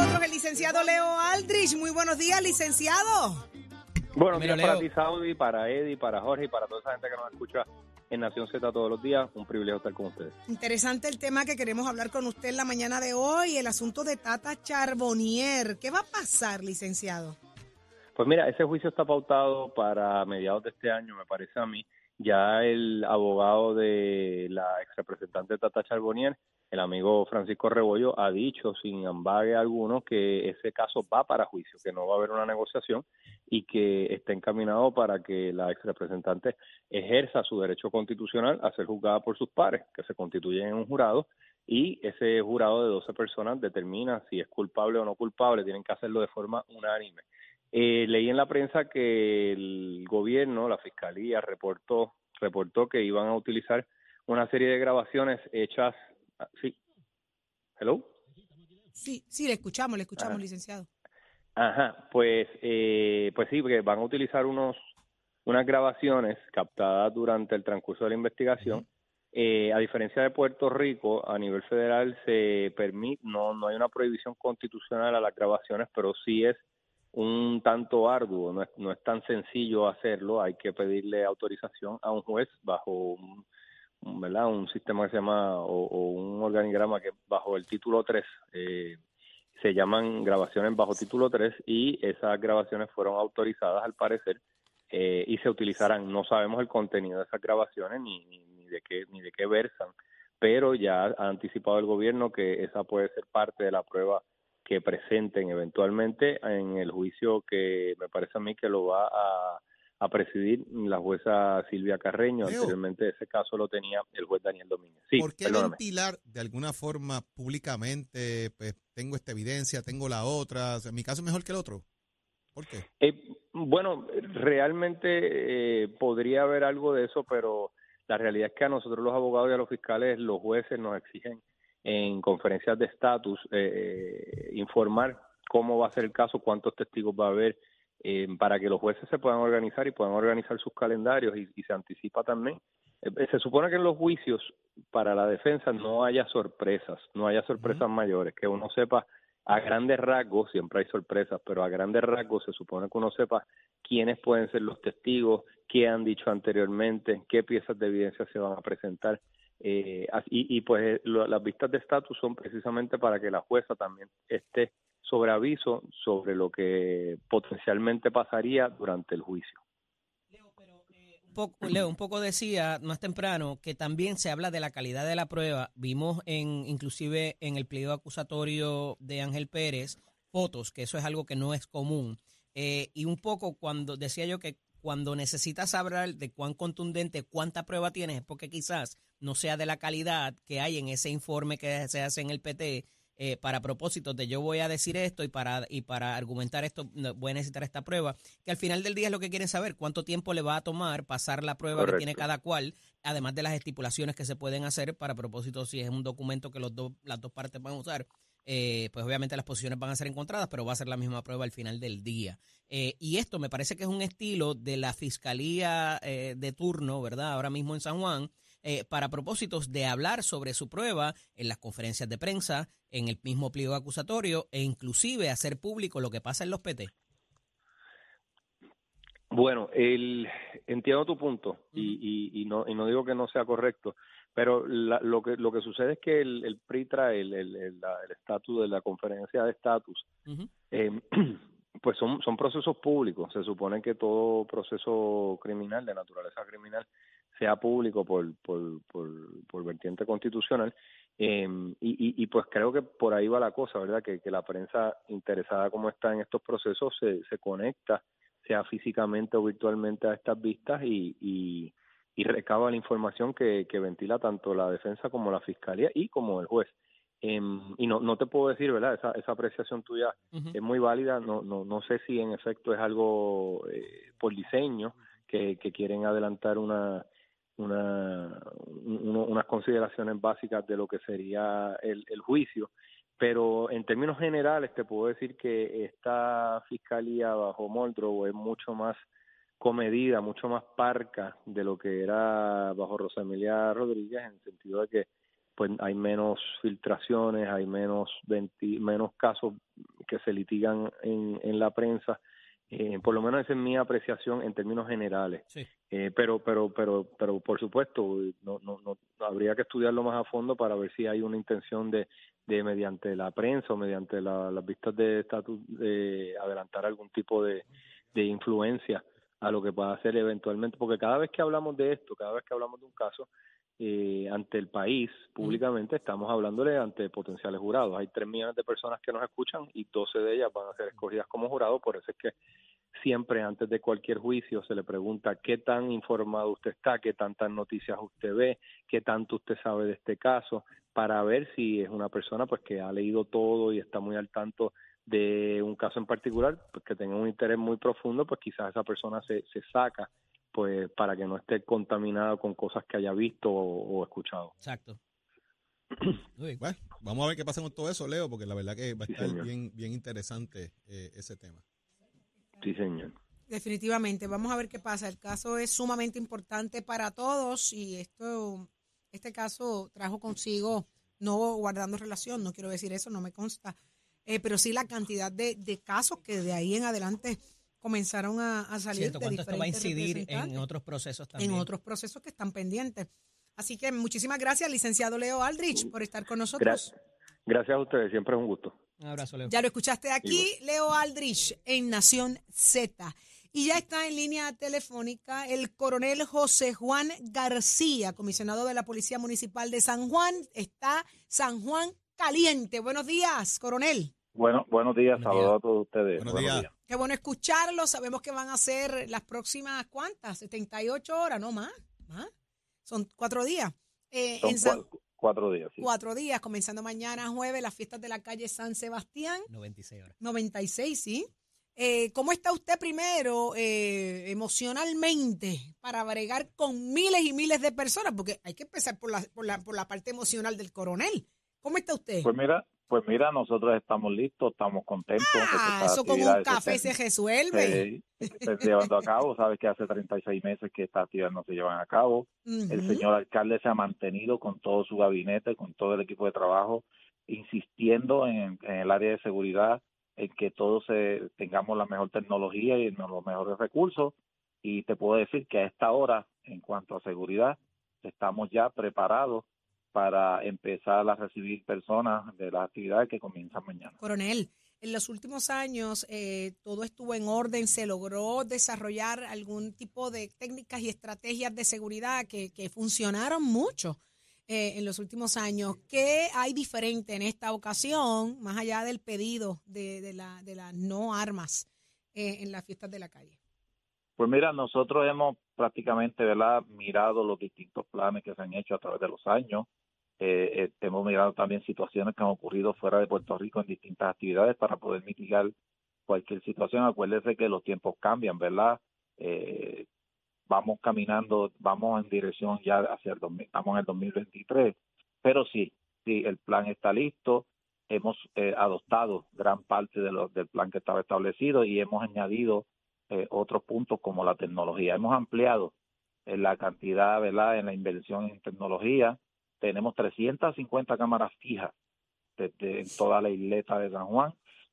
Nosotros el licenciado Leo Aldrich. Muy buenos días, licenciado. Buenos Mira, días para Leo. ti, Saudi, para Eddie, para Jorge y para toda esa gente que nos escucha en Nación Z todos los días. Un privilegio estar con ustedes. Interesante el tema que queremos hablar con usted en la mañana de hoy, el asunto de Tata Charbonnier. ¿Qué va a pasar, licenciado? Pues mira, ese juicio está pautado para mediados de este año, me parece a mí. Ya el abogado de la ex representante Tata Charbonnier, el amigo Francisco Rebollo, ha dicho sin ambague alguno que ese caso va para juicio, que no va a haber una negociación y que está encaminado para que la ex representante ejerza su derecho constitucional a ser juzgada por sus pares, que se constituyen en un jurado y ese jurado de 12 personas determina si es culpable o no culpable, tienen que hacerlo de forma unánime. Eh, leí en la prensa que el gobierno, la fiscalía, reportó, reportó que iban a utilizar una serie de grabaciones hechas. Ah, Sí. Hello. Sí, sí, le escuchamos, le escuchamos, Ah. licenciado. Ajá, pues, eh, pues sí, porque van a utilizar unos unas grabaciones captadas durante el transcurso de la investigación. Eh, a diferencia de Puerto Rico, a nivel federal se permite, no, no hay una prohibición constitucional a las grabaciones, pero sí es un tanto arduo, no es, no es tan sencillo hacerlo, hay que pedirle autorización a un juez bajo un, un, ¿verdad? un sistema que se llama, o, o un organigrama que bajo el título 3, eh, se llaman grabaciones bajo título 3 y esas grabaciones fueron autorizadas al parecer eh, y se utilizarán. No sabemos el contenido de esas grabaciones ni, ni, ni de qué ni de qué versan, pero ya ha anticipado el gobierno que esa puede ser parte de la prueba que presenten eventualmente en el juicio que me parece a mí que lo va a, a presidir la jueza Silvia Carreño. Leo. Anteriormente ese caso lo tenía el juez Daniel Domínguez. Sí, ¿Por qué perdóname. ventilar de alguna forma públicamente? Pues tengo esta evidencia, tengo la otra. o sea, mi caso es mejor que el otro. ¿Por qué? Eh, bueno, realmente eh, podría haber algo de eso, pero la realidad es que a nosotros los abogados y a los fiscales, los jueces nos exigen en conferencias de estatus eh, informar cómo va a ser el caso, cuántos testigos va a haber, eh, para que los jueces se puedan organizar y puedan organizar sus calendarios y, y se anticipa también. Eh, se supone que en los juicios para la defensa no haya sorpresas, no haya sorpresas mayores, que uno sepa a grandes rasgos, siempre hay sorpresas, pero a grandes rasgos se supone que uno sepa quiénes pueden ser los testigos, qué han dicho anteriormente, qué piezas de evidencia se van a presentar. Eh, y, y pues eh, lo- las vistas de estatus son precisamente para que la jueza también esté sobre aviso sobre lo que potencialmente pasaría durante el juicio. Leo, un poco decía más temprano que también se habla de la calidad de la prueba. Vimos en inclusive en el pliego acusatorio de Ángel Pérez fotos, que eso es algo que no es común. Eh, y un poco cuando decía yo que cuando necesitas hablar de cuán contundente, cuánta prueba tienes, es porque quizás no sea de la calidad que hay en ese informe que se hace en el PT eh, para propósitos de yo voy a decir esto y para, y para argumentar esto voy a necesitar esta prueba, que al final del día es lo que quieren saber, cuánto tiempo le va a tomar pasar la prueba que tiene cada cual, además de las estipulaciones que se pueden hacer para propósitos si es un documento que los dos, las dos partes van a usar. eh, pues obviamente las posiciones van a ser encontradas, pero va a ser la misma prueba al final del día. Eh, y esto me parece que es un estilo de la fiscalía eh, de turno, ¿verdad? Ahora mismo en San Juan, eh, para propósitos de hablar sobre su prueba en las conferencias de prensa, en el mismo pliego acusatorio e inclusive hacer público lo que pasa en los PT. Bueno, el, entiendo tu punto y, y, y no, y no digo que no sea correcto, pero la- lo que lo que sucede es que el, el PRI trae el estatus de la conferencia de estatus, eh, pues son, son procesos públicos. Se supone que todo proceso criminal, de naturaleza criminal, sea público por, por, por, por vertiente constitucional. Eh, y, y, y pues creo que por ahí va la cosa, ¿verdad? Que, que la prensa interesada como está en estos procesos se, se conecta, sea físicamente o virtualmente a estas vistas y, y, y recaba la información que, que ventila tanto la defensa como la fiscalía y como el juez. Em, y no, no te puedo decir, ¿verdad? Esa, esa apreciación tuya es muy válida. No, no, no sé si en efecto es algo eh, por diseño que, que quieren adelantar una, una, unas consideraciones básicas de lo que sería el, el juicio. Pero en términos generales te puedo decir que esta fiscalía bajo Moldrow es mucho más comedida, mucho más parca de lo que era bajo Rosa Emilia Rodríguez, en el sentido de que pues hay menos filtraciones, hay menos menos casos que se litigan en la prensa. Eh, por lo menos esa es mi apreciación en términos generales. Sí. Eh, pero, pero, pero, pero por supuesto, no, no, no habría que estudiarlo más a fondo para ver si hay una intención de, de mediante la prensa o mediante la- las vistas de estatus de adelantar algún tipo de, de influencia a lo que pueda hacer eventualmente, porque cada vez que hablamos de esto, cada vez que hablamos de un caso eh, ante el país públicamente, estamos hablándole ante potenciales jurados. Hay tres millones de personas que nos escuchan y 12 de ellas van a ser escogidas como jurados, por eso es que siempre antes de cualquier juicio se le pregunta qué tan informado usted está, qué tantas noticias usted ve, qué tanto usted sabe de este caso, para ver si es una persona pues que ha leído todo y está muy al tanto de un caso en particular, pues que tenga un interés muy profundo, pues quizás esa persona se, se saca pues para que no esté contaminada con cosas que haya visto o, o escuchado. Exacto. Uy, Bueno, vamos a ver qué pasa con todo eso, Leo, porque la verdad que va a estar bien, bien interesante eh, ese tema. Sí, señor. Definitivamente, vamos a ver qué pasa. El caso es sumamente importante para todos y esto, este caso trajo consigo, no guardando relación, no quiero decir eso, no me consta, eh, pero sí la cantidad de, de casos que de ahí en adelante comenzaron a, a salir Siento de cuánto esto va a incidir en otros procesos también. en otros procesos que están pendientes. Así que muchísimas gracias, licenciado Leo Aldrich, por estar con nosotros. Gra- gracias a ustedes, siempre es un gusto. Un abrazo, Leo. Ya lo escuchaste aquí, Leo Aldrich, en Nación Z. Y ya está en línea telefónica el coronel José Juan García, comisionado de la Policía Municipal de San Juan. Está San Juan caliente. Buenos días, coronel. Bueno, buenos días, Buenos saludos días. a todos ustedes. Buenos días. Qué bueno escucharlo. Sabemos que van a ser las próximas, ¿cuántas? 78 horas, no más. más. Son cuatro días. Eh, Son en San- cua- cuatro días, sí. cuatro días, comenzando mañana jueves, las fiestas de la calle San Sebastián. 96 horas. 96, sí. Eh, ¿Cómo está usted primero eh, emocionalmente para bregar con miles y miles de personas? Porque hay que empezar por la, por la, por la parte emocional del coronel. ¿Cómo está usted? Pues mira, pues mira, nosotros estamos listos, estamos contentos. ah, eso con un café se resuelve. se, se llevando a cabo. Sabes que hace 36 meses que estas actividades no se llevan a cabo. El señor alcalde se ha mantenido con todo su gabinete, con todo el equipo de trabajo, insistiendo en, en el área de seguridad, en que todos eh, tengamos la mejor tecnología y los mejores recursos. Y te puedo decir que a esta hora, en cuanto a seguridad, estamos ya preparados para empezar a recibir personas de las actividades que comienzan mañana. Coronel, en los últimos años eh, todo estuvo en orden, se logró desarrollar algún tipo de técnicas y estrategias de seguridad que, que funcionaron mucho eh, en los últimos años. ¿Qué hay diferente en esta ocasión, más allá del pedido de, de, la, de las no armas eh, en las fiestas de la calle? Pues mira, nosotros hemos prácticamente ¿verdad? mirado los distintos planes que se han hecho a través de los años. Eh, eh, hemos mirado también situaciones que han ocurrido fuera de Puerto Rico en distintas actividades para poder mitigar cualquier situación. Acuérdese que los tiempos cambian, ¿verdad? Eh, vamos caminando, vamos en dirección ya hacia el 2000, estamos en el 2023, pero sí, sí, el plan está listo. Hemos eh, adoptado gran parte de lo- del plan que estaba establecido y hemos añadido eh, otros puntos como la tecnología. Hemos ampliado eh, la cantidad, ¿verdad?, en la inversión en tecnología. Tenemos 350 cámaras fijas desde en toda la isleta de San Juan,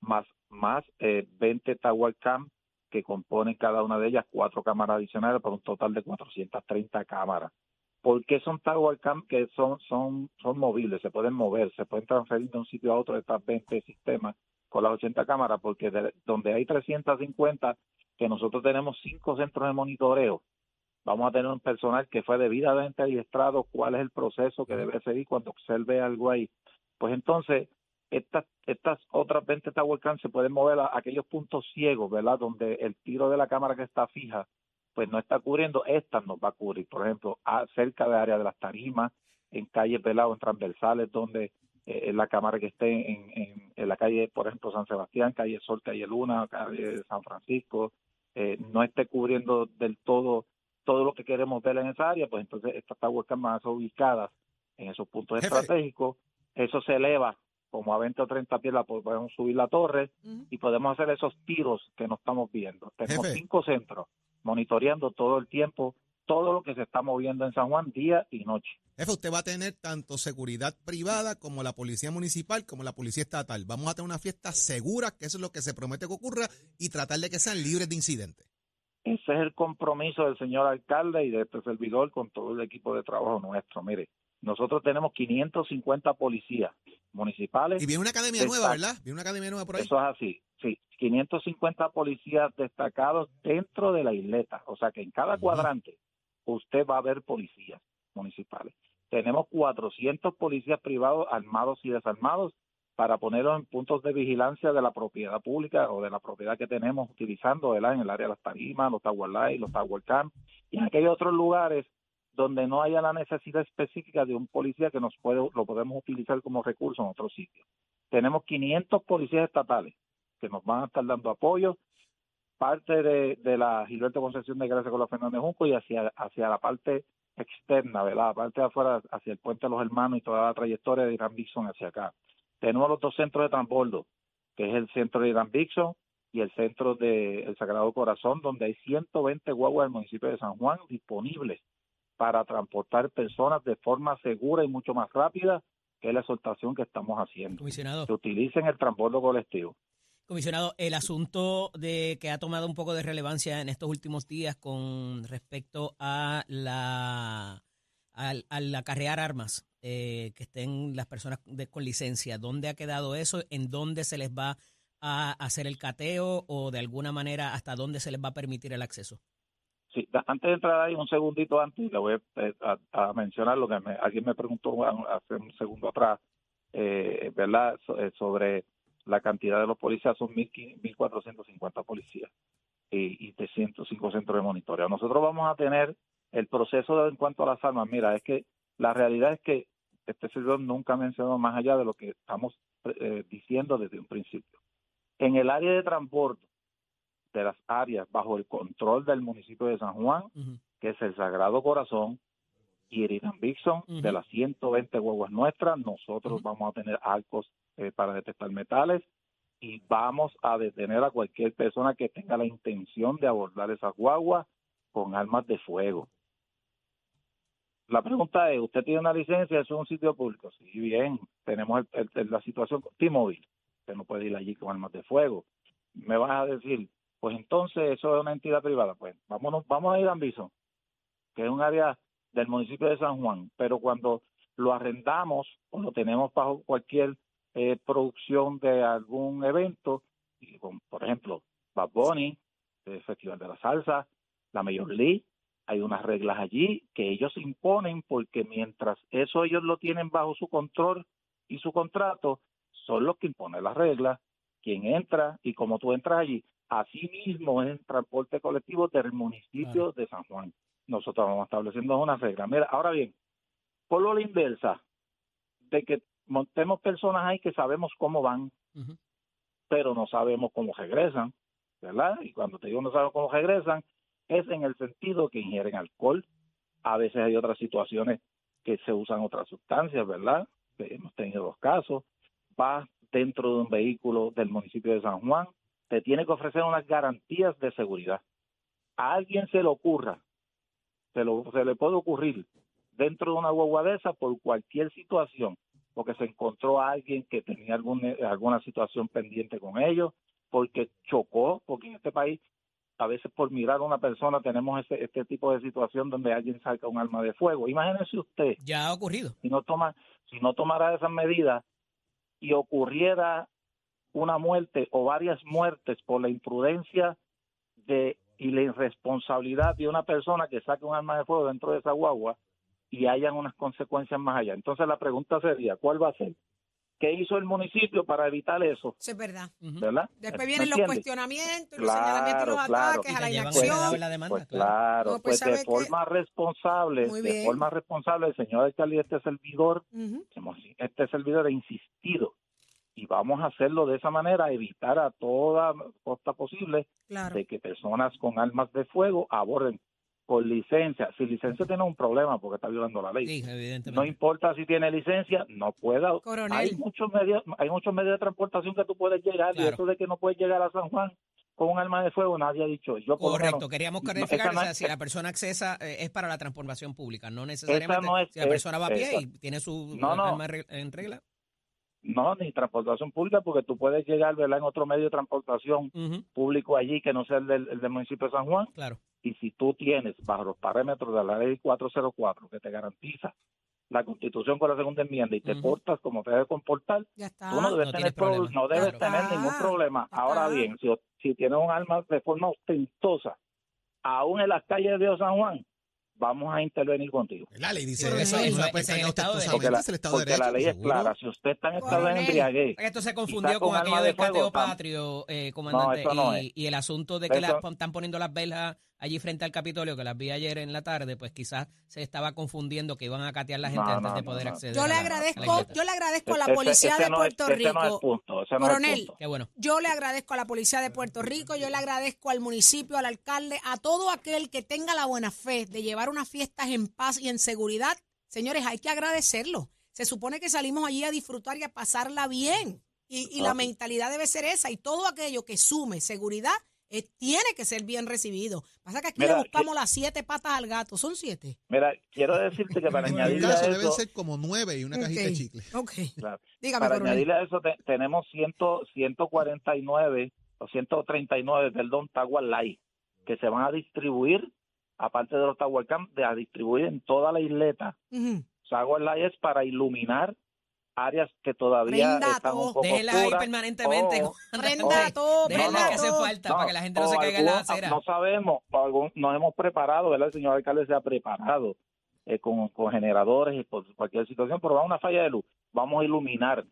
más, más eh, 20 Tower Cam que componen cada una de ellas cuatro cámaras adicionales por un total de 430 cámaras. ¿Por qué son Tower Cam que son, son, son movibles, se pueden mover, se pueden transferir de un sitio a otro de estas 20 sistemas con las 80 cámaras? Porque de- donde hay 350 que nosotros tenemos cinco centros de monitoreo. Vamos a tener un personal que fue debidamente adiestrado cuál es el proceso que debe seguir cuando observe algo ahí. Pues entonces, estas, estas otras 20 Tower Cam se pueden mover a aquellos puntos ciegos, ¿verdad? Donde el tiro de la cámara que está fija pues no está cubriendo, esta nos va a cubrir. Por ejemplo, a- cerca de área de las tarimas, en calles velados, en transversales, donde eh, la cámara que esté en, en, en la calle, por ejemplo, San Sebastián, calle Sol, calle Luna, calle San Francisco, eh, no esté cubriendo del todo todo lo que queremos ver en esa área, pues entonces estas Tower van a ser ubicadas en esos puntos Jefe. estratégicos. Eso se eleva como a 20 o 30 pies, la podemos subir la torre y podemos hacer esos tiros que no estamos viendo. Tenemos Jefe. cinco centros monitoreando todo el tiempo todo lo que se está moviendo en San Juan día y noche. Jefe, usted va a tener tanto seguridad privada como la policía municipal, como la policía estatal. Vamos a tener una fiesta segura, que eso es lo que se promete que ocurra, y tratar de que sean libres de incidentes. Ese es el compromiso del señor alcalde y de este servidor con todo el equipo de trabajo nuestro. Mire, nosotros tenemos 550 policías municipales. Y viene una academia nueva. ¿verdad? Viene una academia nueva por ahí. Eso es así, sí. 550 policías destacados dentro de la isleta. O sea que en cada cuadrante usted va a ver policías municipales. Tenemos 400 policías privados armados y desarmados para ponerlos en puntos de vigilancia de la propiedad pública o de la propiedad que tenemos utilizando ¿verdad? en el área de las tarimas, los Tower Light, los Tower y en aquellos otros lugares donde no haya la necesidad específica de un policía que nos puede, lo podemos utilizar como recurso en otros sitios. Tenemos 500 policías estatales que nos van a estar dando apoyo, parte de, de la Gilberto Concepción de Gracia con la Fernández Junco y hacia, hacia la parte externa, ¿verdad? La parte de afuera, hacia el Puente de los Hermanos y toda la trayectoria de Irán Dixon hacia acá. Tenemos los dos centros de transbordo, que es el centro de Irán Dixon y el centro de El Sagrado Corazón, donde hay 120 guaguas del municipio de San Juan disponibles para transportar personas de forma segura y mucho más rápida, que es la exhortación que estamos haciendo. Comisionado. Que utilicen el transbordo colectivo. Comisionado, el asunto de que ha tomado un poco de relevancia en estos últimos días con respecto a la al, al acarrear armas, eh, que estén las personas de- con licencia, ¿dónde ha quedado eso? ¿En dónde se les va a hacer el cateo o de alguna manera hasta dónde se les va a permitir el acceso? Sí, antes de entrar ahí, un segundito antes, le voy a, eh, a- a mencionar lo que me- alguien me preguntó hace un segundo atrás, eh, ¿verdad? Eh, sobre la cantidad de los policías, son 1.500 1.450 policías y, y 305 centros de monitoreo. Nosotros vamos a tener el proceso de- en cuanto a las armas. Mira, es que la realidad es que este servidor nunca ha mencionado más allá de lo que estamos eh, diciendo desde un principio. En el área de transporte de las áreas bajo el control del municipio de San Juan, que es el Sagrado Corazón y el Irán Bixon, de las 120 guaguas nuestras, nosotros vamos a tener arcos eh, para detectar metales y vamos a detener a cualquier persona que tenga la intención de abordar esas guaguas con armas de fuego. La pregunta es, ¿usted tiene una licencia? ¿Eso es un sitio público? Sí, bien. Tenemos el- el- la situación con T-Mobile. Usted no puede ir allí con armas de fuego. Me vas a decir, pues entonces eso es una entidad privada. Pues vámonos, vamos a ir a Ambiso, que es un área del municipio de San Juan, pero cuando lo arrendamos o lo tenemos bajo cualquier eh, producción de algún evento, y por ejemplo, Bad Bunny, Festival de la Salsa, la Major League, hay unas reglas allí que ellos imponen porque mientras eso ellos lo tienen bajo su control y su contrato, son los que imponen las reglas, quien entra y como tú entras allí. Así mismo es el transporte colectivo del municipio de San Juan. Nosotros vamos estableciendo una regla. Mira, ahora bien, por lo la inversa, de que montemos personas ahí que sabemos cómo van, pero no sabemos cómo regresan, ¿verdad? Y cuando te digo no sabemos cómo regresan, es en el sentido que ingieren alcohol. A veces hay otras situaciones que se usan otras sustancias, ¿verdad? Hemos tenido dos casos. Vas dentro de un vehículo del municipio de San Juan, te tiene que ofrecer unas garantías de seguridad. A alguien se le ocurra, se, le puede ocurrir dentro de una guagua esa por cualquier situación, porque se encontró a alguien que tenía alguna situación pendiente con ellos, porque chocó, porque en este país veces por mirar a una persona tenemos este, este tipo de situación donde alguien saca un arma de fuego. Imagínese usted Ya ha ocurrido. si no toma si no tomara esas medidas y ocurriera una muerte o varias muertes por la imprudencia de y la irresponsabilidad de una persona que saque un arma de fuego dentro de esa guagua y hayan unas consecuencias más allá. Entonces la pregunta sería, ¿cuál va a ser? ¿Qué hizo el municipio para evitar eso? Eso es verdad. ¿Verdad? Después ¿Me vienen los entiendes? cuestionamientos, los Claro, señalamientos y los claro. ataques Y a la inacción. a la demanda, Pues claro. No, pues, pues, ¿sabe de forma responsable, de forma responsable, el señor alcalde y este servidor, hemos- este servidor ha insistido y vamos a hacerlo de esa manera, evitar a toda costa posible Claro. de que personas con armas de fuego aborden por licencia. Si licencia tiene un problema porque está violando la ley. Sí, No evidentemente. importa si tiene licencia, no pueda. Coronel. Hay muchos medios, hay muchos medios de transportación que tú puedes llegar y Claro. eso de que no puedes llegar a San Juan con un arma de fuego nadie ha dicho. Yo Correcto, menos, queríamos no, clarificar no o sea, si la persona accesa eh, es para la transportación pública, no necesariamente no es- si la es- persona va a pie esa- y tiene su No, no. arma en regla. No, ni transportación pública porque tú puedes llegar ¿verdad? en otro medio de transportación público allí que no sea el del, el del municipio de San Juan Claro. Y si tú tienes bajo los parámetros de la ley 404 que te garantiza la constitución con la segunda enmienda y te Ujú. portas como te debe comportar, Ya está. tú no debes No tener problema, pro- no debes claro. tener ningún Ah, problema. ya Ahora está. bien, si, si tienes un arma de forma ostentosa, aún en las calles de San Juan, vamos a intervenir contigo. La ley dice eso, no es- Estado de Porque la, es el Estado de Derecho. la ley es seguro. clara. Si usted está en estado de embriaguez, Esto se confundió con con aquello del cateo patrio, eh, comandante, eso no y, y el asunto de que la- están poniendo las velas allí frente al Capitolio, que las vi ayer en la tarde, pues quizás se estaba confundiendo que iban a catear la gente No, antes no, de poder no. acceder Yo a le la- a la agradezco, yo le agradezco a la policía ese de Puerto es Rico. punto, Coronel. Qué bueno. Yo le agradezco a la policía de Puerto Rico, yo le agradezco al municipio, al alcalde, a todo aquel que tenga la buena fe de llevar unas fiestas en paz y en seguridad. Señores, hay que agradecerlo. Se supone que salimos allí a disfrutar y a pasarla bien. Y, y la Ok. mentalidad debe ser esa. Y todo aquello que sume seguridad eh, tiene que ser bien recibido. Pasa que aquí Mira, le buscamos las siete patas al gato. Son siete. Mira, quiero decirte que para añadirle a caso deben eso, ser como nueve y una cajita de Ok, chicle. Ok. Claro. Dígame, para coronel. añadirle a eso te- tenemos 100, 149 o 139, perdón, Light, que se van a distribuir, aparte de los Camp, de a distribuir en toda la isleta. Tower Light es para iluminar áreas que todavía Prenda están todo. un poco Déjela ahí permanentemente. o- Prenda todo, Déjenla prenda que hace falta para que la gente no, se caiga en la acera. No sabemos, algún- nos hemos preparado, ¿verdad? El señor alcalde se ha preparado eh, con, con generadores y por cualquier situación, pero va una falla de luz. Vamos a iluminar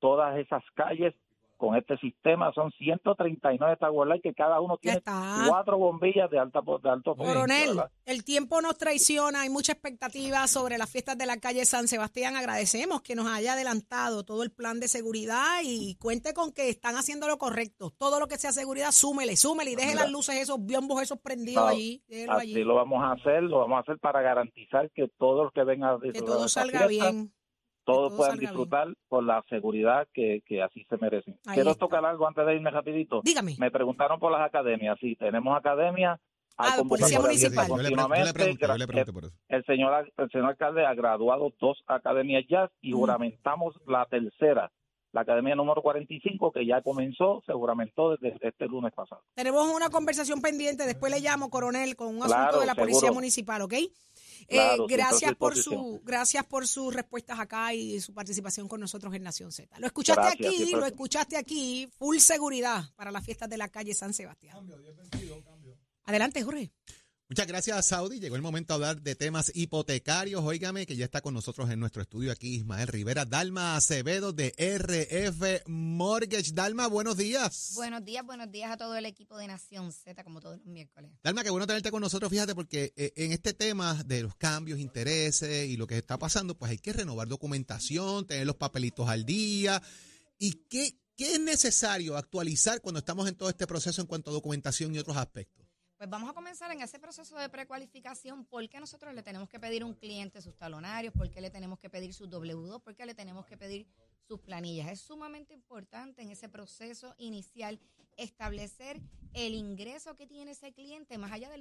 todas esas calles con este sistema. Son 139 Tower Light que cada uno tiene está. cuatro bombillas de, alta, de alto Coronel, ¿verdad? el tiempo nos traiciona, hay mucha expectativa sobre las fiestas de la calle San Sebastián. Agradecemos que nos haya adelantado todo el plan de seguridad y cuente con que están haciendo lo correcto. Todo lo que sea seguridad, súmele, súmele y deje Mira. las luces, esos biombos, esos prendidos No, allí. Así allí. lo vamos a hacer, lo vamos a hacer para garantizar que todos los que vengan a Que todo salga fiesta, bien. Todos todo puedan salga bien. disfrutar con la seguridad que, que así se merecen. Ahí Quiero está. tocar algo antes de irme rapidito. Dígame. Me preguntaron por las academias. Sí, tenemos academias. hay Ah, Policía Municipal. Por. El señor, el señor alcalde ha graduado dos academias ya y Mm. juramentamos la tercera, la academia número 45, que ya comenzó, se juramentó desde este lunes pasado. Tenemos una conversación pendiente, después le llamo, coronel, con un asunto de la Policía. Municipal, ¿ok? Eh, Claro, gracias por su gracias por sus respuestas acá y su participación con nosotros en Nación Z. Lo escuchaste Gracias, aquí, siempre. lo escuchaste aquí, full seguridad para las fiestas de la calle San Sebastián. Adelante, Jorge. Muchas gracias, Saudi. Llegó el momento de hablar de temas hipotecarios. Óigame que ya está con nosotros en nuestro estudio aquí Ismael Rivera, Dalma Acevedo de RF Mortgage. Dalma, buenos días. Buenos días, buenos días a todo el equipo de Nación Z, como todos los miércoles. Dalma, qué bueno tenerte con nosotros, fíjate, porque eh, en este tema de los cambios, intereses y lo que está pasando, pues hay que renovar documentación, tener los papelitos al día. ¿Y qué, qué es necesario actualizar cuando estamos en todo este proceso en cuanto a documentación y otros aspectos? Pues vamos a comenzar en ese proceso de precualificación. ¿Por qué nosotros le tenemos que pedir a un cliente sus talonarios? ¿Por qué le tenemos que pedir sus W2? ¿Por qué le tenemos que pedir sus planillas? Es sumamente importante en ese proceso inicial establecer el ingreso que tiene ese cliente más allá del